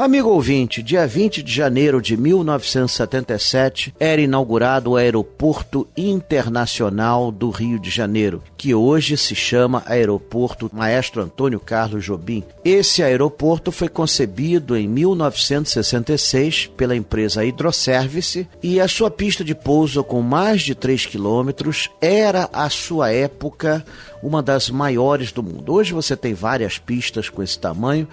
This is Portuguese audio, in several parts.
Amigo ouvinte, dia 20 de janeiro de 1977 era inaugurado o Aeroporto Internacional do Rio de Janeiro, que hoje se chama Aeroporto Maestro Antônio Carlos Jobim. Esse aeroporto foi concebido em 1966 pela empresa Hidroservice e a sua pista de pouso com mais de 3 quilômetros era, à sua época, uma das maiores do mundo. Hoje você tem várias pistas com esse tamanho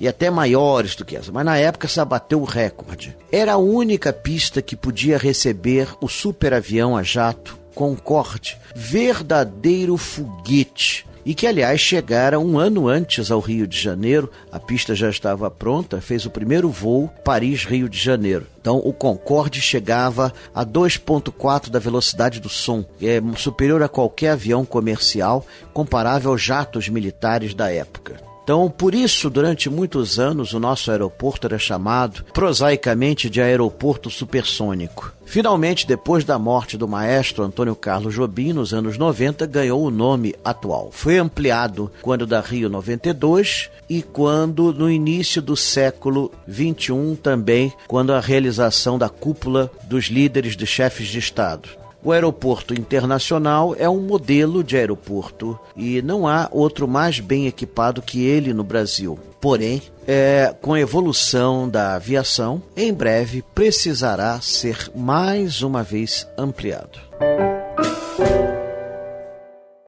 e até maiores do que essa, mas na época essa bateu o recorde. Era a única pista que podia receber o superavião a jato Concorde, verdadeiro foguete e que, aliás, chegara um ano antes ao Rio de Janeiro. A pista já estava pronta, fez o primeiro voo Paris-Rio de Janeiro. Então, o Concorde chegava a 2,4 da velocidade do som, é superior a qualquer avião comercial, comparável aos jatos militares da época. Então, por isso, durante muitos anos, o nosso aeroporto era chamado prosaicamente de aeroporto supersônico. Finalmente, depois da morte do maestro Antônio Carlos Jobim, nos anos 90, ganhou o nome atual. Foi ampliado quando da Rio 92 e quando no início do século 21 também, quando a realização da cúpula dos líderes de chefes de Estado. O aeroporto internacional é um modelo de aeroporto e não há outro mais bem equipado que ele no Brasil. Porém, é, com a evolução da aviação, em breve precisará ser mais uma vez ampliado.